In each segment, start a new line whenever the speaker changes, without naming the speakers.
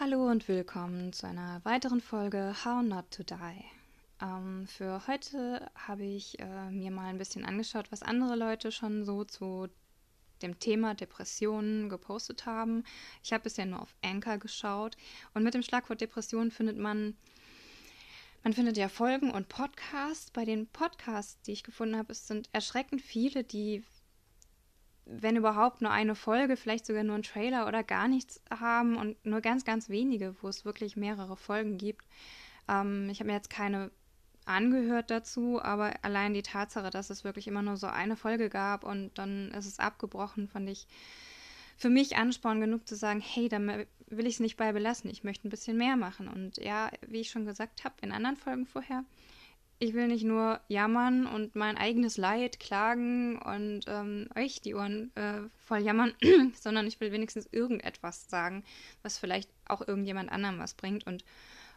Hallo und willkommen zu einer weiteren Folge How Not to Die. Ähm, für heute habe ich äh, mir mal ein bisschen angeschaut, was andere Leute schon so zu dem Thema Depressionen gepostet haben. Ich habe bisher nur auf Anchor geschaut und mit dem Schlagwort Depression findet man man findet ja Folgen und Podcasts. Bei den Podcasts, die ich gefunden habe, es sind erschreckend viele, die wenn überhaupt nur eine Folge, vielleicht sogar nur ein Trailer oder gar nichts haben und nur ganz, ganz wenige, wo es wirklich mehrere Folgen gibt. Ähm, ich habe mir jetzt keine angehört dazu, aber allein die Tatsache, dass es wirklich immer nur so eine Folge gab und dann ist es abgebrochen, fand ich für mich Ansporn genug zu sagen, hey, da will ich es nicht bei belassen, ich möchte ein bisschen mehr machen. Und ja, wie ich schon gesagt habe in anderen Folgen vorher, ich will nicht nur jammern und mein eigenes Leid klagen und ähm, euch die Ohren äh, voll jammern, sondern ich will wenigstens irgendetwas sagen, was vielleicht auch irgendjemand anderem was bringt. Und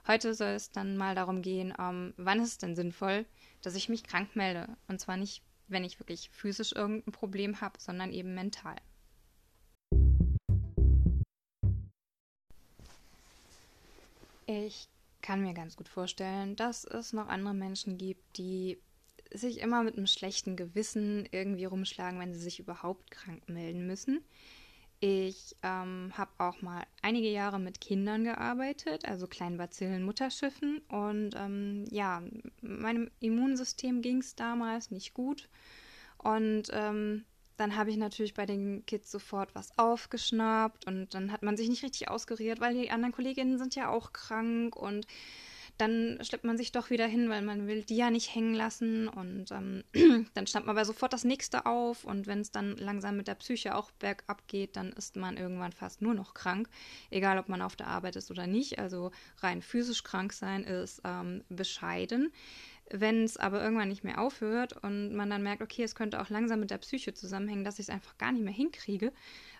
heute soll es dann mal darum gehen, ähm, wann ist es denn sinnvoll, dass ich mich krank melde. Und zwar nicht, wenn ich wirklich physisch irgendein Problem habe, sondern eben mental. Ich kann mir ganz gut vorstellen, dass es noch andere Menschen gibt, die sich immer mit einem schlechten Gewissen irgendwie rumschlagen, wenn sie sich überhaupt krank melden müssen. Ich ähm, habe auch mal einige Jahre mit Kindern gearbeitet, also kleinen Bazillen, Mutterschiffen. Und ähm, ja, meinem Immunsystem ging es damals nicht gut. Und ähm, dann habe ich natürlich bei den Kids sofort was aufgeschnappt und dann hat man sich nicht richtig ausgeriert, weil die anderen Kolleginnen sind ja auch krank und dann schleppt man sich doch wieder hin, weil man will die ja nicht hängen lassen und ähm, dann schnappt man aber sofort das nächste auf und wenn es dann langsam mit der Psyche auch bergab geht, dann ist man irgendwann fast nur noch krank, egal ob man auf der Arbeit ist oder nicht. Also rein physisch krank sein ist ähm, bescheiden. Wenn es aber irgendwann nicht mehr aufhört und man dann merkt, okay, es könnte auch langsam mit der Psyche zusammenhängen, dass ich es einfach gar nicht mehr hinkriege,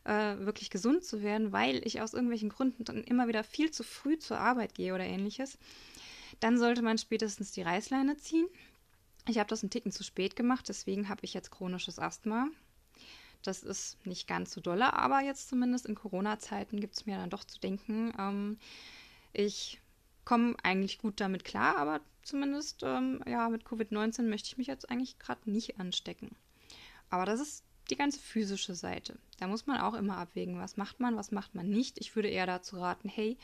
äh, wirklich gesund zu werden, weil ich aus irgendwelchen Gründen dann immer wieder viel zu früh zur Arbeit gehe oder ähnliches, dann sollte man spätestens die Reißleine ziehen. Ich habe das einen Ticken zu spät gemacht, deswegen habe ich jetzt chronisches Asthma. Das ist nicht ganz so dolle, aber jetzt zumindest in Corona-Zeiten gibt es mir dann doch zu denken. Ähm, ich komme eigentlich gut damit klar, aber zumindest ähm, ja, mit Covid-19 möchte ich mich jetzt eigentlich gerade nicht anstecken. Aber das ist die ganze physische Seite. Da muss man auch immer abwägen, was macht man, was macht man nicht. Ich würde eher dazu raten, hey,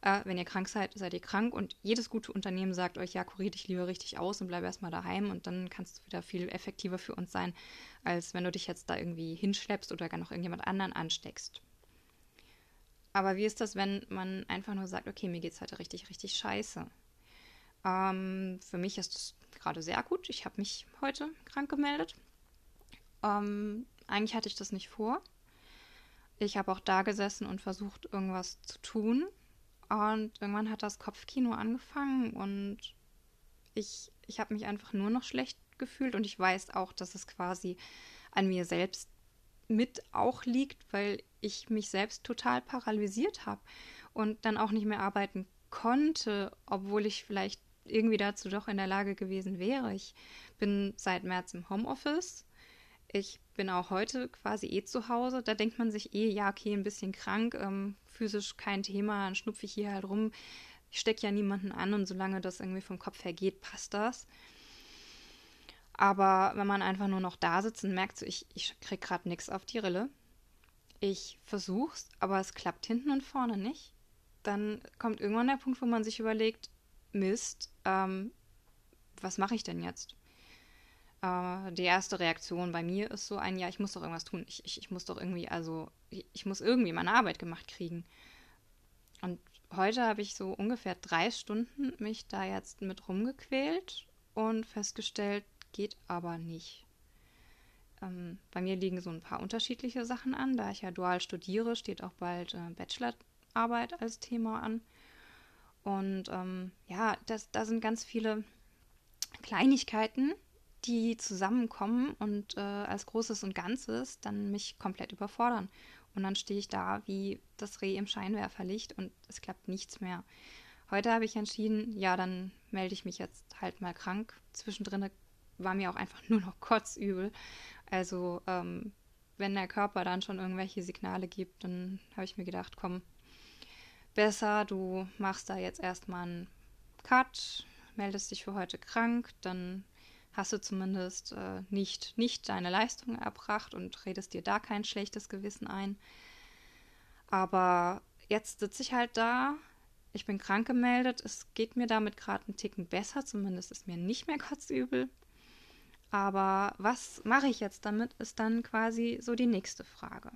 äh, wenn ihr krank seid, seid ihr krank und jedes gute Unternehmen sagt euch, ja, kurier dich lieber richtig aus und bleib erstmal daheim und dann kannst du wieder viel effektiver für uns sein, als wenn du dich jetzt da irgendwie hinschleppst oder gar noch irgendjemand anderen ansteckst. Aber wie ist das, wenn man einfach nur sagt, okay, mir geht's heute richtig, richtig scheiße? Ähm, für mich ist es gerade sehr gut. Ich habe mich heute krank gemeldet. Ähm, eigentlich hatte ich das nicht vor. Ich habe auch da gesessen und versucht, irgendwas zu tun. Und irgendwann hat das Kopfkino angefangen und ich, ich habe mich einfach nur noch schlecht gefühlt und ich weiß auch, dass es quasi an mir selbst mit auch liegt, weil ich mich selbst total paralysiert habe und dann auch nicht mehr arbeiten konnte, obwohl ich vielleicht irgendwie dazu doch in der Lage gewesen wäre. Ich bin seit März im Homeoffice. Ich bin auch heute quasi eh zu Hause. Da denkt man sich eh, ja, okay, ein bisschen krank, ähm, physisch kein Thema, dann schnupfe ich hier halt rum. Ich stecke ja niemanden an und solange das irgendwie vom Kopf her geht, passt das. Aber wenn man einfach nur noch da sitzt und merkt, so, ich, ich krieg gerade nichts auf die Rille, ich versuch's, aber es klappt hinten und vorne nicht, dann kommt irgendwann der Punkt, wo man sich überlegt, Mist, ähm, was mache ich denn jetzt? Äh, die erste Reaktion bei mir ist so ein, ja, ich muss doch irgendwas tun. Ich, ich, ich muss doch irgendwie, also, ich, ich muss irgendwie meine Arbeit gemacht kriegen. Und heute habe ich so ungefähr drei Stunden mich da jetzt mit rumgequält und festgestellt, geht aber nicht. Ähm, bei mir liegen so ein paar unterschiedliche Sachen an. Da ich ja dual studiere, steht auch bald äh, Bachelorarbeit als Thema an. Und ähm, ja, das, da sind ganz viele Kleinigkeiten, die zusammenkommen und äh, als Großes und Ganzes dann mich komplett überfordern. Und dann stehe ich da wie das Reh im Scheinwerferlicht und es klappt nichts mehr. Heute habe ich entschieden, ja, dann melde ich mich jetzt halt mal krank. Zwischendrin war mir auch einfach nur noch kotzübel. Also, ähm, wenn der Körper dann schon irgendwelche Signale gibt, dann habe ich mir gedacht, komm, besser, du machst da jetzt erstmal einen Cut, meldest dich für heute krank, dann hast du zumindest äh, nicht, nicht deine Leistung erbracht und redest dir da kein schlechtes Gewissen ein. Aber jetzt sitze ich halt da, ich bin krank gemeldet, es geht mir damit gerade einen Ticken besser, zumindest ist mir nicht mehr kotzübel. Aber was mache ich jetzt damit, ist dann quasi so die nächste Frage.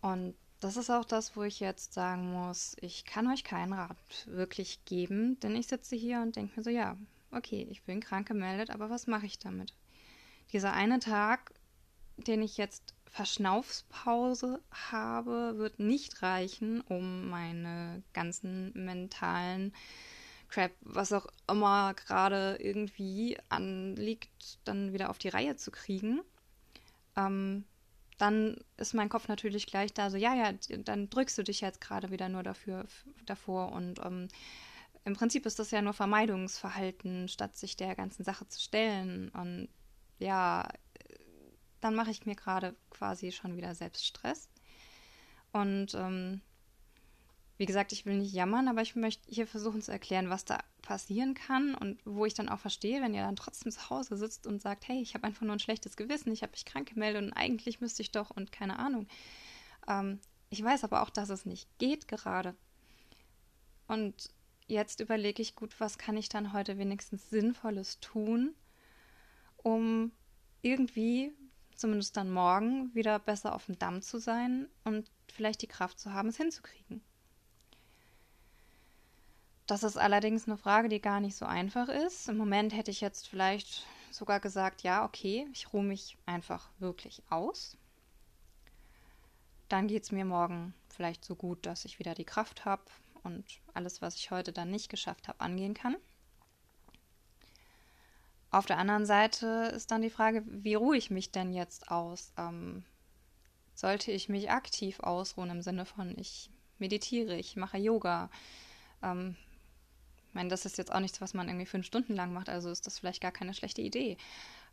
Und das ist auch das, wo ich jetzt sagen muss, ich kann euch keinen Rat wirklich geben, denn ich sitze hier und denke mir so, ja, okay, ich bin krank gemeldet, aber was mache ich damit? Dieser eine Tag, den ich jetzt Verschnaufspause habe, wird nicht reichen, um meine ganzen mentalen Crap, was auch immer gerade irgendwie anliegt, dann wieder auf die Reihe zu kriegen. Ähm, dann ist mein Kopf natürlich gleich da, so, ja, ja, dann drückst du dich jetzt gerade wieder nur dafür, davor. Und ähm, im Prinzip ist das ja nur Vermeidungsverhalten, statt sich der ganzen Sache zu stellen. Und ja, dann mache ich mir gerade quasi schon wieder selbst Stress. Und ähm, wie gesagt, ich will nicht jammern, aber ich möchte hier versuchen zu erklären, was da passieren kann und wo ich dann auch verstehe, wenn ihr dann trotzdem zu Hause sitzt und sagt, hey, ich habe einfach nur ein schlechtes Gewissen, ich habe mich krank gemeldet und eigentlich müsste ich doch und keine Ahnung. Ähm, ich weiß aber auch, dass es nicht geht gerade. Und jetzt überlege ich gut, was kann ich dann heute wenigstens Sinnvolles tun, um irgendwie, zumindest dann morgen, wieder besser auf dem Damm zu sein und vielleicht die Kraft zu haben, es hinzukriegen. Das ist allerdings eine Frage, die gar nicht so einfach ist. Im Moment hätte ich jetzt vielleicht sogar gesagt, ja, okay, ich ruhe mich einfach wirklich aus. Dann geht es mir morgen vielleicht so gut, dass ich wieder die Kraft habe und alles, was ich heute dann nicht geschafft habe, angehen kann. Auf der anderen Seite ist dann die Frage, wie ruhe ich mich denn jetzt aus? Ähm, sollte ich mich aktiv ausruhen im Sinne von, ich meditiere, ich mache Yoga, ähm, ich meine, das ist jetzt auch nichts, was man irgendwie fünf Stunden lang macht, also ist das vielleicht gar keine schlechte Idee.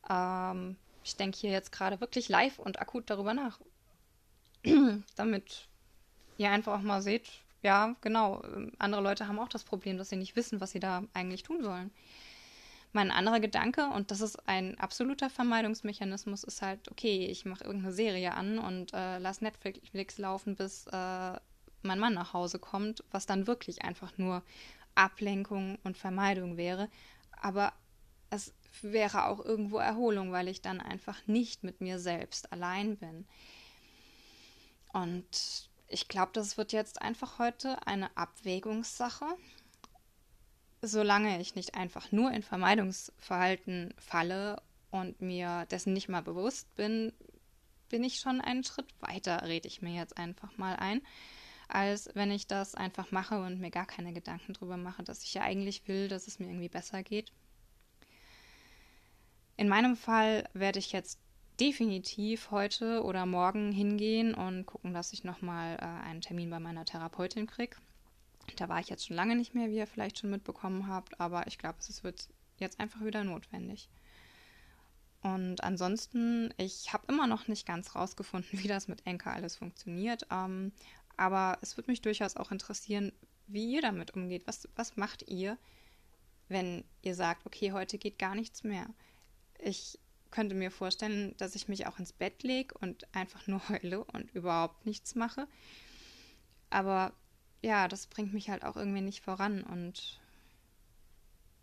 Ähm, ich denke hier jetzt gerade wirklich live und akut darüber nach, damit ihr einfach auch mal seht, ja, genau, andere Leute haben auch das Problem, dass sie nicht wissen, was sie da eigentlich tun sollen. Mein anderer Gedanke, und das ist ein absoluter Vermeidungsmechanismus, ist halt, okay, ich mache irgendeine Serie an und äh, lasse Netflix laufen, bis äh, mein Mann nach Hause kommt, was dann wirklich einfach nur Ablenkung und Vermeidung wäre. Aber es wäre auch irgendwo Erholung, weil ich dann einfach nicht mit mir selbst allein bin. Und ich glaube, das wird jetzt einfach heute eine Abwägungssache. Solange ich nicht einfach nur in Vermeidungsverhalten falle und mir dessen nicht mal bewusst bin, bin ich schon einen Schritt weiter, rede ich mir jetzt einfach mal ein als wenn ich das einfach mache und mir gar keine Gedanken drüber mache, dass ich ja eigentlich will, dass es mir irgendwie besser geht. In meinem Fall werde ich jetzt definitiv heute oder morgen hingehen und gucken, dass ich nochmal äh, einen Termin bei meiner Therapeutin kriege. Da war ich jetzt schon lange nicht mehr, wie ihr vielleicht schon mitbekommen habt, aber ich glaube, es wird jetzt einfach wieder notwendig. Und ansonsten, ich habe immer noch nicht ganz rausgefunden, wie das mit Enker alles funktioniert. Ähm, aber es würde mich durchaus auch interessieren, wie ihr damit umgeht. Was, was macht ihr, wenn ihr sagt, okay, heute geht gar nichts mehr? Ich könnte mir vorstellen, dass ich mich auch ins Bett lege und einfach nur heule und überhaupt nichts mache. Aber ja, das bringt mich halt auch irgendwie nicht voran und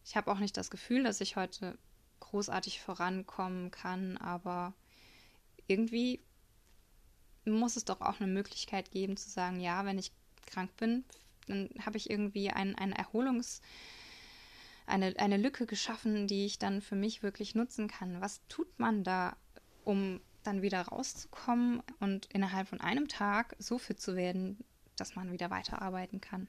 ich habe auch nicht das Gefühl, dass ich heute großartig vorankommen kann, aber irgendwie muss es doch auch eine Möglichkeit geben zu sagen, ja, wenn ich krank bin, dann habe ich irgendwie ein, ein Erholungs- eine, eine Lücke geschaffen, die ich dann für mich wirklich nutzen kann. Was tut man da, um dann wieder rauszukommen und innerhalb von einem Tag so fit zu werden, dass man wieder weiterarbeiten kann?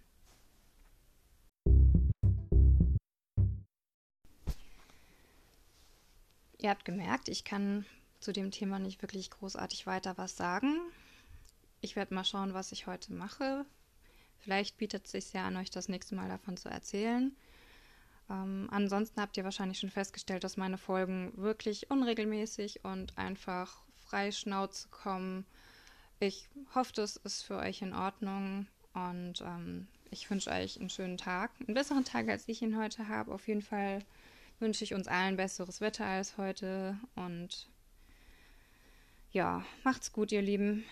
Ihr habt gemerkt, ich kann zu dem Thema nicht wirklich großartig weiter was sagen. Ich werde mal schauen, was ich heute mache. Vielleicht bietet es sich ja an, euch das nächste Mal davon zu erzählen. Ähm, ansonsten habt ihr wahrscheinlich schon festgestellt, dass meine Folgen wirklich unregelmäßig und einfach Freischnauze kommen. Ich hoffe, das ist für euch in Ordnung und ähm, ich wünsche euch einen schönen Tag, einen besseren Tag, als ich ihn heute habe. Auf jeden Fall wünsche ich uns allen besseres Wetter als heute und ja, macht's gut, ihr Lieben.